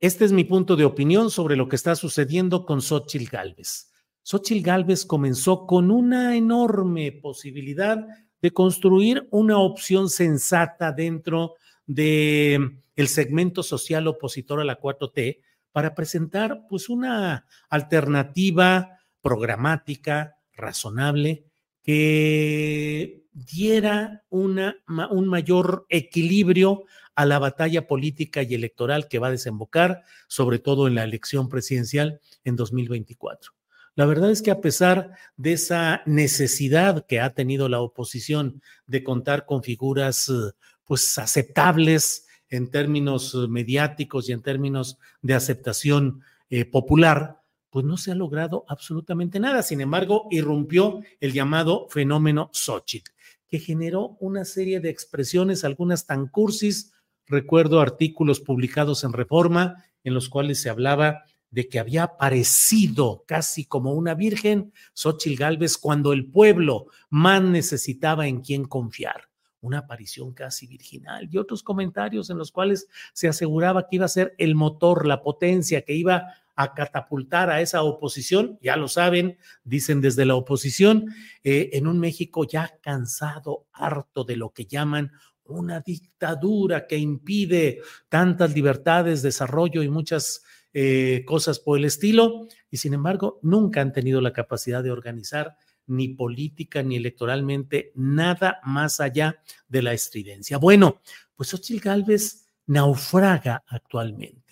Este es mi punto de opinión sobre lo que está sucediendo con Xochitl Gálvez. Xochitl Gálvez comenzó con una enorme posibilidad de construir una opción sensata dentro de el segmento social opositor a la 4T para presentar pues una alternativa programática, razonable, que diera un mayor equilibrio a la batalla política y electoral que va a desembocar, sobre todo en la elección presidencial en 2024. La verdad es que a pesar de esa necesidad que ha tenido la oposición de contar con figuras eh, pues aceptables en términos eh, mediáticos y en términos de aceptación eh, popular, pues no se ha logrado absolutamente nada. Sin embargo, irrumpió el llamado fenómeno Xochitl, que generó una serie de expresiones, algunas tan cursis. Recuerdo artículos publicados en Reforma en los cuales se hablaba de que había aparecido casi como una virgen Xochitl Gálvez cuando el pueblo más necesitaba en quién confiar. Una aparición casi virginal y otros comentarios en los cuales se aseguraba que iba a ser el motor, la potencia que iba a catapultar a esa oposición, ya lo saben, dicen desde la oposición, eh, en un México ya cansado, harto de lo que llaman una dictadura que impide tantas libertades, desarrollo y muchas eh, cosas por el estilo, y sin embargo nunca han tenido la capacidad de organizar ni política ni electoralmente nada más allá de la estridencia. Bueno, pues Xochitl Gálvez naufraga actualmente.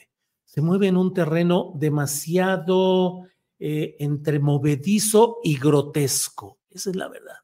Se mueve en un terreno demasiado eh, entre movedizo y grotesco. Esa es la verdad.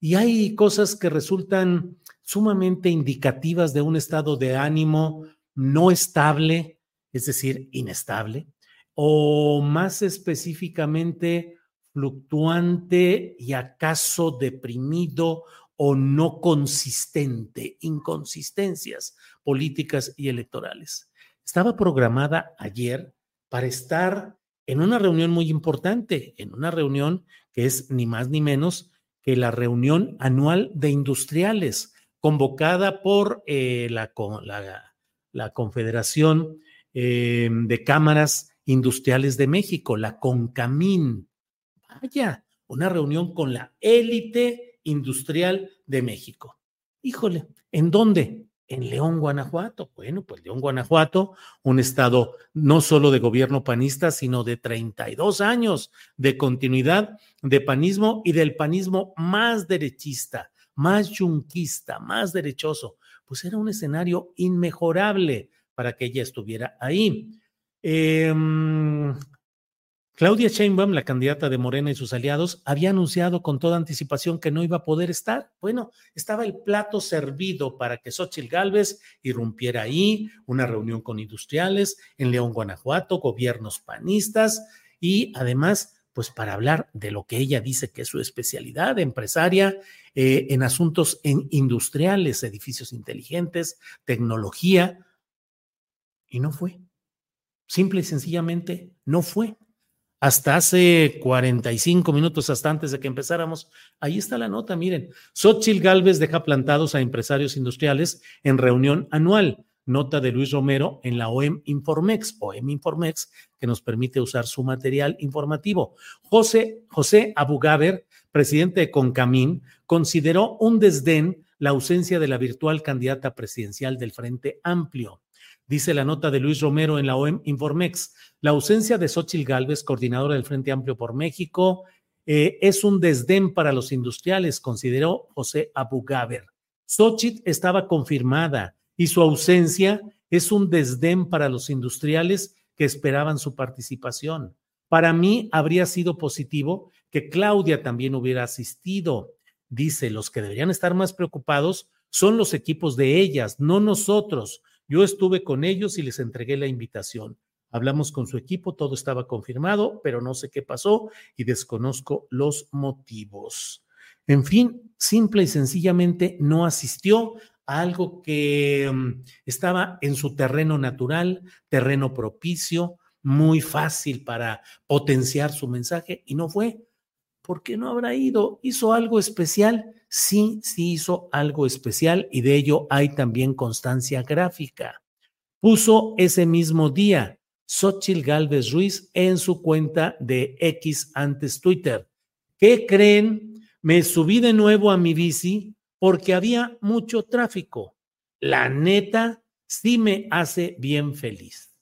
Y hay cosas que resultan sumamente indicativas de un estado de ánimo no estable, es decir, inestable, o más específicamente fluctuante y acaso deprimido o no consistente, inconsistencias políticas y electorales. Estaba programada ayer para estar en una reunión muy importante, en una reunión que es ni más ni menos que la reunión anual de industriales, convocada por eh, la, la Confederación eh, de Cámaras Industriales de México, la CONCAMIN. Vaya, una reunión con la élite industrial de México. Híjole, ¿en dónde? En León, Guanajuato. Bueno, pues León, Guanajuato, un estado no solo de gobierno panista, sino de 32 años de continuidad de panismo y del panismo más derechista, más yunquista, más derechoso. Pues era un escenario inmejorable para que ella estuviera ahí. Eh, Claudia Sheinbaum, la candidata de Morena y sus aliados, había anunciado con toda anticipación que no iba a poder estar. Bueno, estaba el plato servido para que Xochitl Gálvez irrumpiera ahí, una reunión con industriales en León, Guanajuato, gobiernos panistas y además, pues para hablar de lo que ella dice que es su especialidad empresaria eh, en asuntos industriales, edificios inteligentes, tecnología. Y no fue. Simple y sencillamente no fue hasta hace 45 minutos, hasta antes de que empezáramos. Ahí está la nota, miren. Xochitl Galvez deja plantados a empresarios industriales en reunión anual. Nota de Luis Romero en la OEM Informex, OEM Informex, que nos permite usar su material informativo. José, José Abugaber, presidente de Concamín, consideró un desdén la ausencia de la virtual candidata presidencial del Frente Amplio. Dice la nota de Luis Romero en la OEM Informex, la ausencia de Xochitl Gálvez, coordinadora del Frente Amplio por México, eh, es un desdén para los industriales, consideró José Abugaber. Xochitl estaba confirmada y su ausencia es un desdén para los industriales que esperaban su participación. Para mí habría sido positivo que Claudia también hubiera asistido. Dice, los que deberían estar más preocupados son los equipos de ellas, no nosotros. Yo estuve con ellos y les entregué la invitación. Hablamos con su equipo, todo estaba confirmado, pero no sé qué pasó y desconozco los motivos. En fin, simple y sencillamente no asistió a algo que mm, estaba en su terreno natural, terreno propicio, muy fácil para potenciar su mensaje y no fue. ¿Por qué no habrá ido? ¿Hizo algo especial? Sí, sí hizo algo especial y de ello hay también constancia gráfica. Puso ese mismo día Xochitl Galvez Ruiz en su cuenta de X antes Twitter. ¿Qué creen? Me subí de nuevo a mi bici porque había mucho tráfico. La neta sí me hace bien feliz.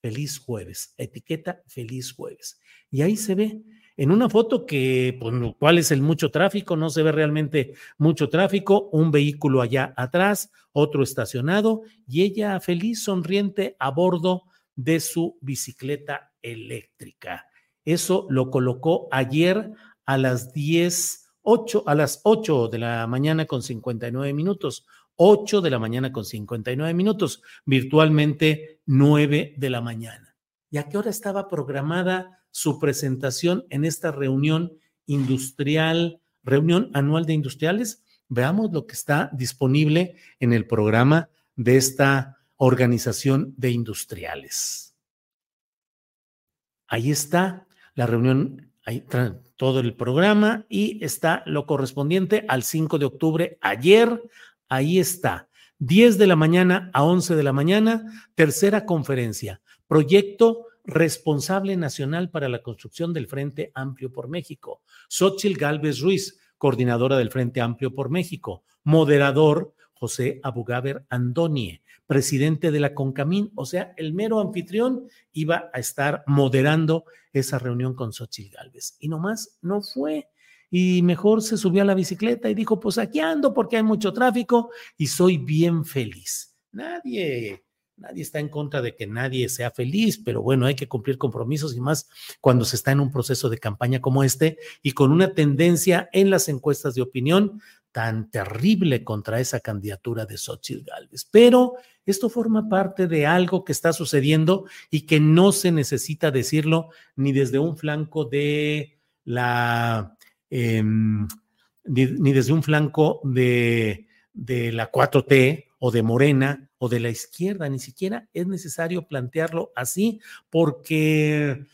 Feliz jueves. Etiqueta feliz jueves. Y ahí se ve en una foto que, pues, ¿cuál es el mucho tráfico? No se ve realmente mucho tráfico, un vehículo allá atrás, otro estacionado y ella feliz, sonriente a bordo de su bicicleta eléctrica. Eso lo colocó ayer a las 10, 8, a las 8 de la mañana con 59 minutos. 8 de la mañana con 59 minutos, virtualmente 9 de la mañana. ¿Y a qué hora estaba programada su presentación en esta reunión industrial, reunión anual de industriales. Veamos lo que está disponible en el programa de esta organización de industriales. Ahí está la reunión, ahí todo el programa y está lo correspondiente al 5 de octubre, ayer, ahí está. 10 de la mañana a 11 de la mañana, tercera conferencia, proyecto responsable nacional para la construcción del Frente Amplio por México. Xochil Gálvez Ruiz, coordinadora del Frente Amplio por México. Moderador, José Abugaber Andonie, presidente de la CONCAMIN, o sea, el mero anfitrión iba a estar moderando esa reunión con Xochil Gálvez. Y nomás no fue. Y mejor se subió a la bicicleta y dijo, pues aquí ando porque hay mucho tráfico y soy bien feliz. Nadie Nadie está en contra de que nadie sea feliz, pero bueno, hay que cumplir compromisos y más cuando se está en un proceso de campaña como este y con una tendencia en las encuestas de opinión tan terrible contra esa candidatura de Xochitl Gálvez. Pero esto forma parte de algo que está sucediendo y que no se necesita decirlo ni desde un flanco de la, em, ni, desde un flanco de, de la 4T o de Morena o de la izquierda, ni siquiera es necesario plantearlo así porque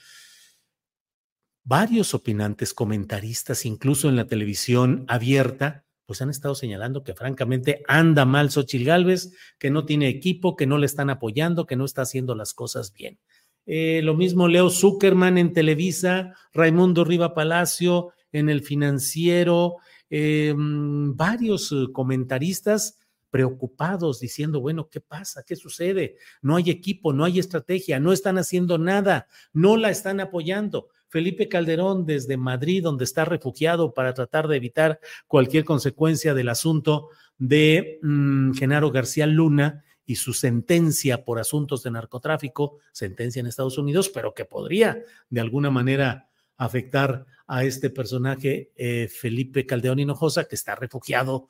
varios opinantes, comentaristas, incluso en la televisión abierta, pues han estado señalando que francamente anda mal Xochil Gálvez, que no tiene equipo, que no le están apoyando, que no está haciendo las cosas bien. Eh, lo mismo Leo Zuckerman en Televisa, Raimundo Riva Palacio en El Financiero, eh, mm, varios eh, comentaristas preocupados diciendo, bueno, ¿qué pasa? ¿Qué sucede? No hay equipo, no hay estrategia, no están haciendo nada, no la están apoyando. Felipe Calderón desde Madrid, donde está refugiado para tratar de evitar cualquier consecuencia del asunto de mm, Genaro García Luna y su sentencia por asuntos de narcotráfico, sentencia en Estados Unidos, pero que podría de alguna manera afectar a este personaje, eh, Felipe Calderón Hinojosa, que está refugiado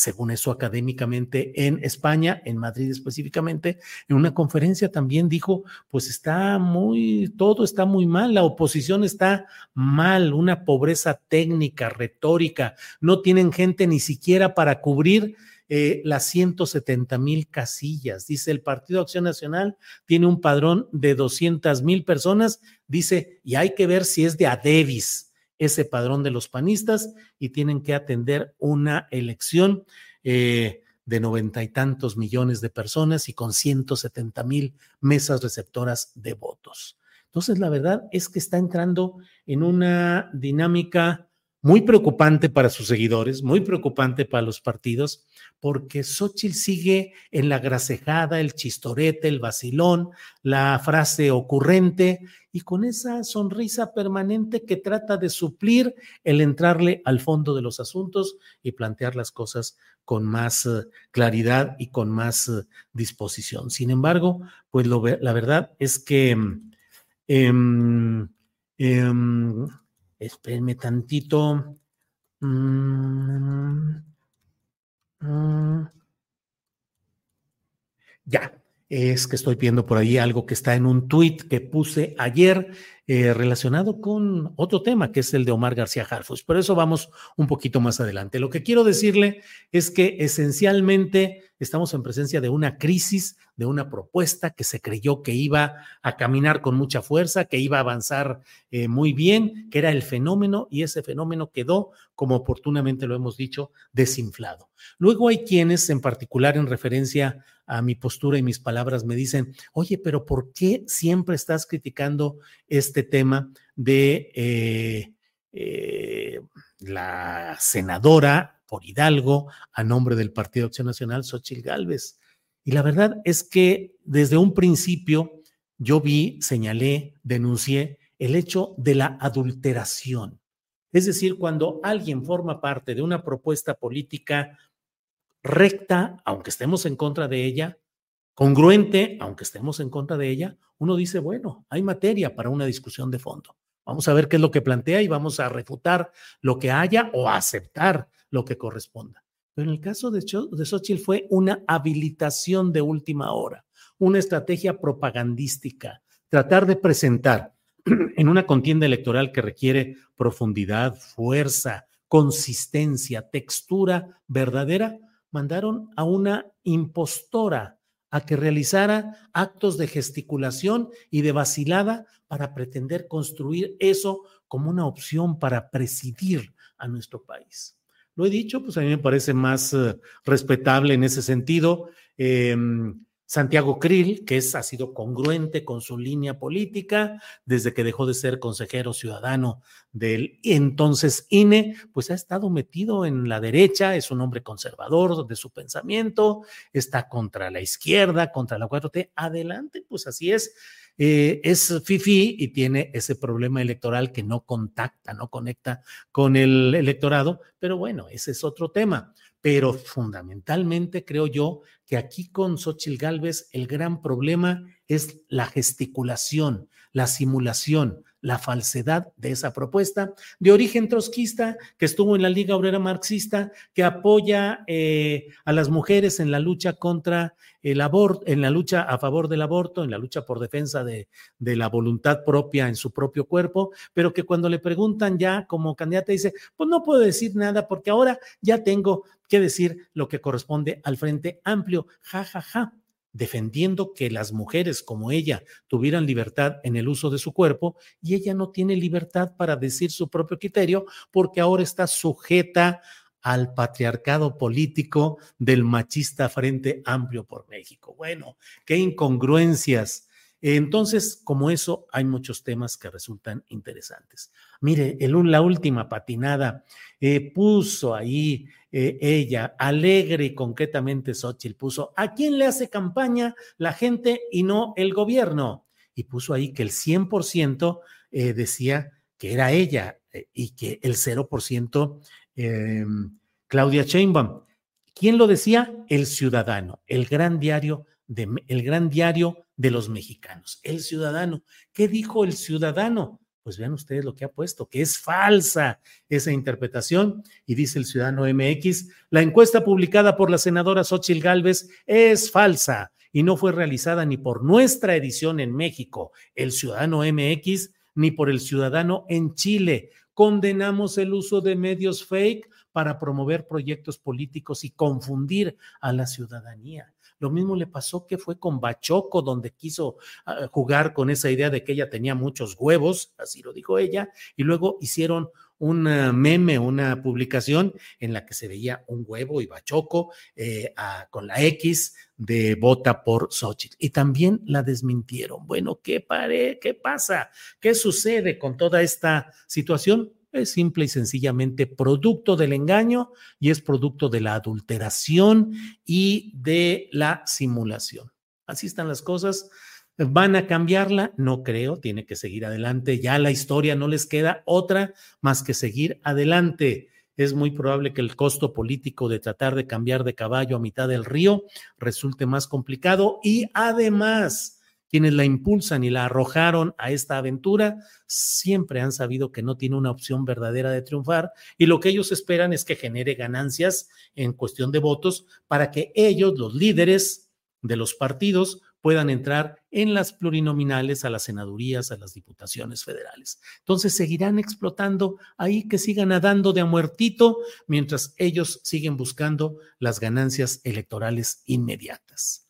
según eso académicamente en España, en Madrid específicamente, en una conferencia también dijo, pues está muy, todo está muy mal, la oposición está mal, una pobreza técnica, retórica, no tienen gente ni siquiera para cubrir eh, las 170 mil casillas. Dice, el Partido Acción Nacional tiene un padrón de 200 mil personas, dice, y hay que ver si es de Adebis ese padrón de los panistas y tienen que atender una elección eh, de noventa y tantos millones de personas y con 170 mil mesas receptoras de votos. Entonces, la verdad es que está entrando en una dinámica muy preocupante para sus seguidores, muy preocupante para los partidos, porque Xochitl sigue en la grasejada, el chistorete, el vacilón, la frase ocurrente y con esa sonrisa permanente que trata de suplir el entrarle al fondo de los asuntos y plantear las cosas con más eh, claridad y con más eh, disposición. Sin embargo, pues la verdad es que... eh, Espérenme tantito. Mm, mm. ya, es que estoy viendo por ahí algo que está en un tuit que puse ayer eh, relacionado con otro tema, que es el de Omar García Harfus. Pero eso vamos un poquito más adelante. Lo que quiero decirle es que esencialmente estamos en presencia de una crisis, de una propuesta que se creyó que iba a caminar con mucha fuerza, que iba a avanzar eh, muy bien, que era el fenómeno y ese fenómeno quedó, como oportunamente lo hemos dicho, desinflado. Luego hay quienes, en particular en referencia a mi postura y mis palabras, me dicen, oye, pero ¿por qué siempre estás criticando este tema de eh, eh, la senadora por Hidalgo a nombre del Partido Acción Nacional, Xochitl Gálvez? Y la verdad es que desde un principio yo vi, señalé, denuncié el hecho de la adulteración. Es decir, cuando alguien forma parte de una propuesta política recta, aunque estemos en contra de ella, congruente, aunque estemos en contra de ella, uno dice, bueno, hay materia para una discusión de fondo. Vamos a ver qué es lo que plantea y vamos a refutar lo que haya o aceptar lo que corresponda. Pero en el caso de, de Xochitl fue una habilitación de última hora, una estrategia propagandística, tratar de presentar en una contienda electoral que requiere profundidad, fuerza, consistencia, textura verdadera, mandaron a una impostora a que realizara actos de gesticulación y de vacilada para pretender construir eso como una opción para presidir a nuestro país. Lo he dicho, pues a mí me parece más eh, respetable en ese sentido. Em, Santiago Krill, que es, ha sido congruente con su línea política desde que dejó de ser consejero ciudadano del entonces INE, pues ha estado metido en la derecha, es un hombre conservador de su pensamiento, está contra la izquierda, contra la 4T. Adelante, pues así es. Eh, es FIFI y tiene ese problema electoral que no contacta, no conecta con el electorado, pero bueno, ese es otro tema. Pero fundamentalmente creo yo que aquí con Xochitl Galvez el gran problema es la gesticulación, la simulación, la falsedad de esa propuesta. De origen trotskista que estuvo en la Liga Obrera Marxista, que apoya eh, a las mujeres en la lucha contra el aborto, en la lucha a favor del aborto, en la lucha por defensa de, de la voluntad propia en su propio cuerpo, pero que cuando le preguntan ya como candidata dice, pues no puedo decir nada porque ahora ya tengo que decir lo que corresponde al Frente Amplio, ja, ja, ja defendiendo que las mujeres como ella tuvieran libertad en el uso de su cuerpo y ella no tiene libertad para decir su propio criterio porque ahora está sujeta al patriarcado político del machista Frente Amplio por México. Bueno, qué incongruencias. Entonces, como eso, hay muchos temas que resultan interesantes. Mire, el, la última patinada eh, puso ahí eh, ella, alegre y concretamente Xochitl, puso, ¿a quién le hace campaña la gente y no el gobierno? Y puso ahí que el 100% eh, decía que era ella eh, y que el 0% eh, Claudia Sheinbaum. ¿Quién lo decía? El ciudadano, el gran diario de, el gran diario de los mexicanos, el ciudadano. ¿Qué dijo el ciudadano? Pues vean ustedes lo que ha puesto, que es falsa esa interpretación. Y dice el Ciudadano MX, la encuesta publicada por la senadora Xochil Gálvez es falsa y no fue realizada ni por nuestra edición en México, el Ciudadano MX, ni por el Ciudadano en Chile. Condenamos el uso de medios fake para promover proyectos políticos y confundir a la ciudadanía. Lo mismo le pasó que fue con Bachoco, donde quiso ah, jugar con esa idea de que ella tenía muchos huevos, así lo dijo ella, y luego hicieron un meme, una publicación en la que se veía un huevo y Bachoco eh, con la X de vota por Xochitl. Y también la desmintieron. Bueno, ¿qué, pare, ¿qué pasa? ¿Qué sucede con toda esta situación? Es simple y sencillamente producto del engaño y es producto de la adulteración y de la simulación. Así están las cosas. ¿Van a cambiarla? No creo, tiene que seguir adelante. Ya la historia no les queda otra más que seguir adelante. Es muy probable que el costo político de tratar de cambiar de caballo a mitad del río resulte más complicado y además quienes la impulsan y la arrojaron a esta aventura siempre han sabido que no tiene una opción verdadera de triunfar y lo que ellos esperan es que genere ganancias en cuestión de votos para que ellos, los líderes de los partidos, puedan entrar en las plurinominales, a las senadurías, a las diputaciones federales. Entonces seguirán explotando ahí que sigan nadando de a muertito mientras ellos siguen buscando las ganancias electorales inmediatas.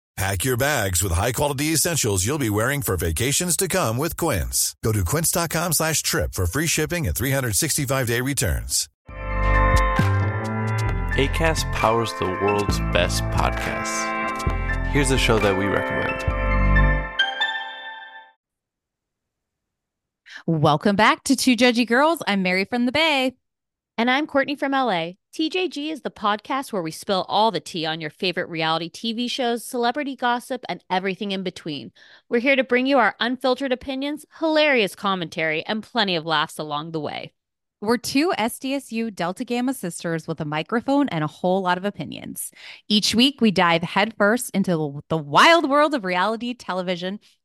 Pack your bags with high-quality essentials you'll be wearing for vacations to come with Quince. Go to quince.com slash trip for free shipping and 365-day returns. ACAST powers the world's best podcasts. Here's a show that we recommend. Welcome back to Two Judgy Girls. I'm Mary from the Bay. And I'm Courtney from LA. TJG is the podcast where we spill all the tea on your favorite reality TV shows, celebrity gossip, and everything in between. We're here to bring you our unfiltered opinions, hilarious commentary, and plenty of laughs along the way. We're two SDSU Delta Gamma sisters with a microphone and a whole lot of opinions. Each week, we dive headfirst into the wild world of reality television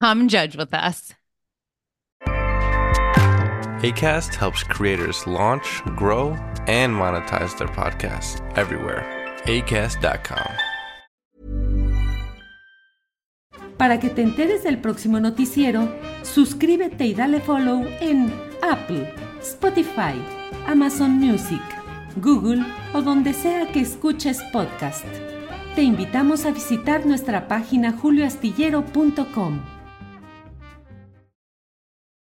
Come judge with us. ACAST helps creators launch, grow, and monetize their podcasts everywhere. ACAST.com. Para que te enteres del próximo noticiero, suscríbete y dale follow en Apple, Spotify, Amazon Music, Google o donde sea que escuches podcast. Te invitamos a visitar nuestra página julioastillero.com.